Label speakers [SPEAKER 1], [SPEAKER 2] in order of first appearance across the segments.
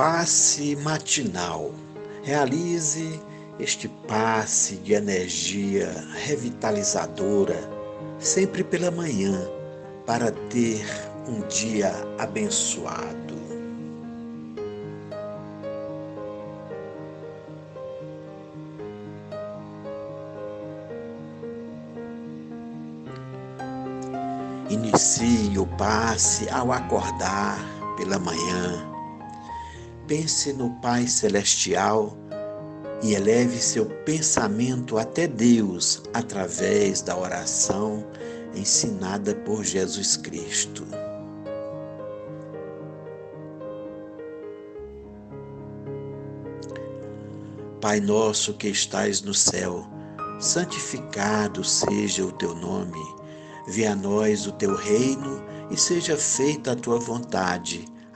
[SPEAKER 1] passe matinal. Realize este passe de energia revitalizadora sempre pela manhã para ter um dia abençoado. Inicie o passe ao acordar pela manhã. Pense no Pai Celestial e eleve seu pensamento até Deus através da oração ensinada por Jesus Cristo. Pai nosso que estais no céu, santificado seja o teu nome. Venha a nós o teu reino e seja feita a tua vontade,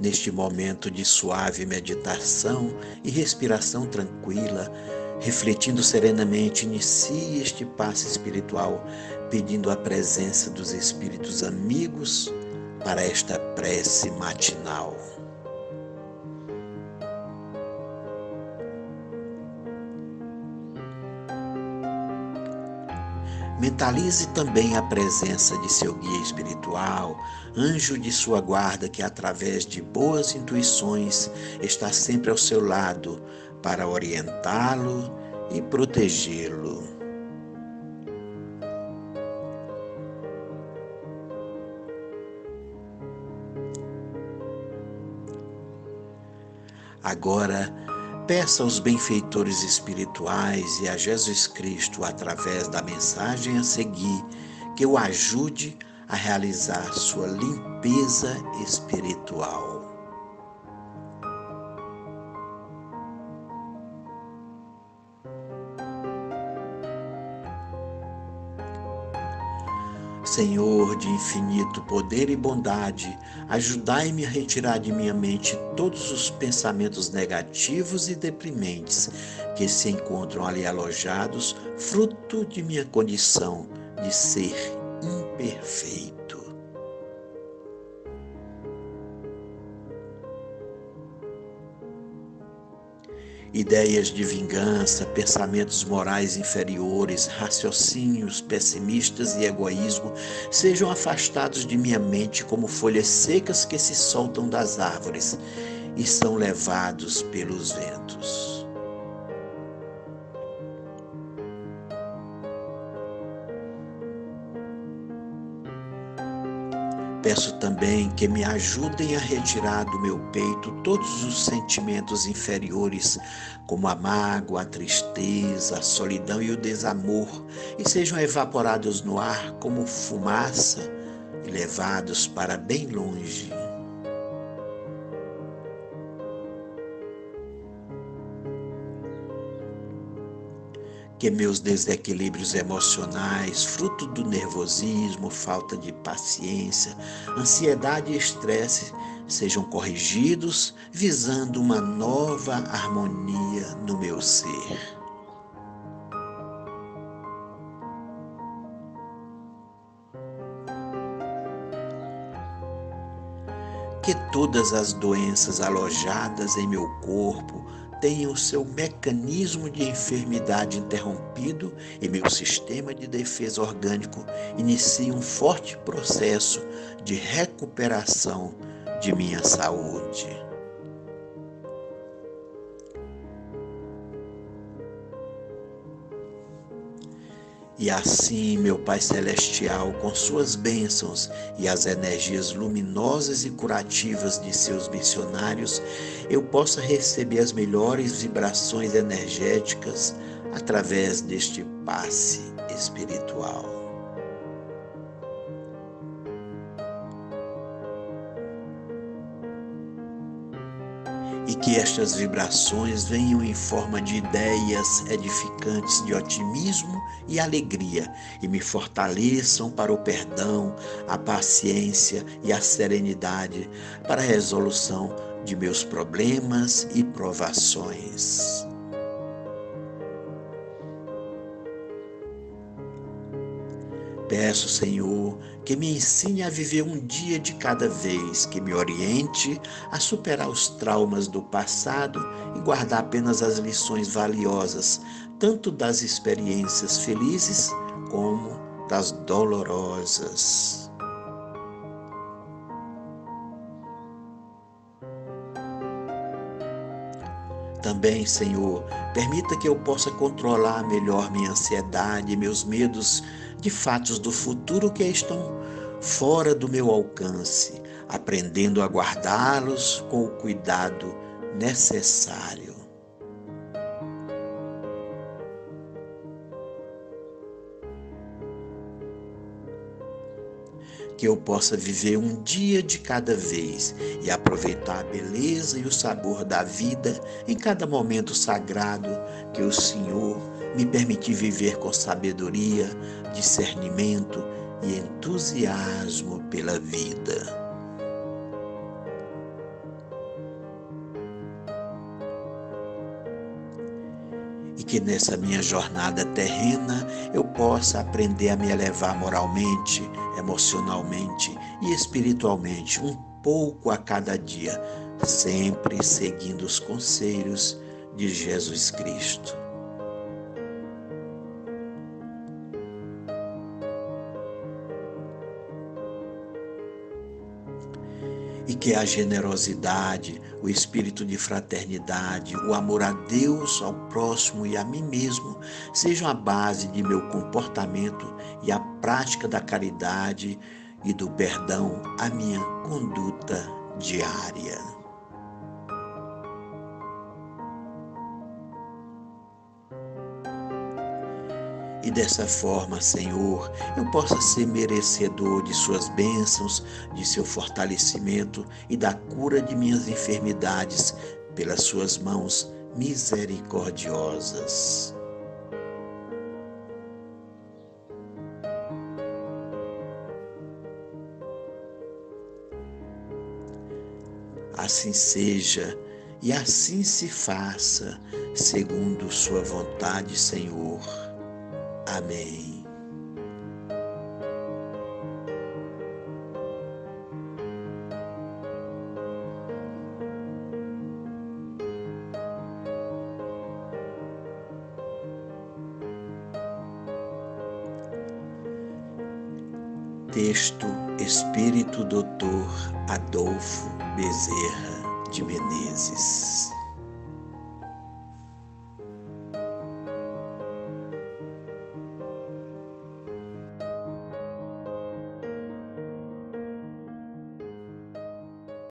[SPEAKER 1] Neste momento de suave meditação e respiração tranquila, refletindo serenamente, inicie este passo espiritual, pedindo a presença dos espíritos amigos para esta prece matinal. Mentalize também a presença de seu guia espiritual, anjo de sua guarda que, através de boas intuições, está sempre ao seu lado para orientá-lo e protegê-lo. Agora, peça aos benfeitores espirituais e a Jesus Cristo, através da mensagem a seguir, que o ajude a realizar sua limpeza espiritual. Senhor de infinito poder e bondade, ajudai-me a retirar de minha mente todos os pensamentos negativos e deprimentes que se encontram ali alojados, fruto de minha condição de ser imperfeito. Ideias de vingança, pensamentos morais inferiores, raciocínios pessimistas e egoísmo sejam afastados de minha mente como folhas secas que se soltam das árvores e são levados pelos ventos. Peço também que me ajudem a retirar do meu peito todos os sentimentos inferiores, como a mágoa, a tristeza, a solidão e o desamor, e sejam evaporados no ar como fumaça e levados para bem longe. Que meus desequilíbrios emocionais, fruto do nervosismo, falta de paciência, ansiedade e estresse, sejam corrigidos, visando uma nova harmonia no meu ser. Que todas as doenças alojadas em meu corpo, tenha o seu mecanismo de enfermidade interrompido e meu sistema de defesa orgânico inicie um forte processo de recuperação de minha saúde. E assim, meu Pai Celestial, com suas bênçãos e as energias luminosas e curativas de seus missionários, eu possa receber as melhores vibrações energéticas através deste passe espiritual. E que estas vibrações venham em forma de ideias edificantes de otimismo e alegria e me fortaleçam para o perdão, a paciência e a serenidade para a resolução de meus problemas e provações. Peço, Senhor, que me ensine a viver um dia de cada vez, que me oriente a superar os traumas do passado e guardar apenas as lições valiosas, tanto das experiências felizes como das dolorosas. Também, Senhor, permita que eu possa controlar melhor minha ansiedade meus medos de fatos do futuro que estão fora do meu alcance, aprendendo a guardá-los com o cuidado necessário. que eu possa viver um dia de cada vez e aproveitar a beleza e o sabor da vida em cada momento sagrado que o Senhor me permitir viver com sabedoria, discernimento e entusiasmo pela vida. E que nessa minha jornada terrena eu possa aprender a me elevar moralmente, emocionalmente e espiritualmente um pouco a cada dia, sempre seguindo os conselhos de Jesus Cristo. E que a generosidade, o espírito de fraternidade, o amor a Deus, ao próximo e a mim mesmo sejam a base de meu comportamento e a prática da caridade e do perdão a minha conduta diária. E dessa forma, Senhor, eu possa ser merecedor de Suas bênçãos, de seu fortalecimento e da cura de minhas enfermidades pelas Suas mãos misericordiosas. Assim seja e assim se faça, segundo Sua vontade, Senhor. Amém. Texto Espírito Doutor Adolfo Bezerra de Menezes.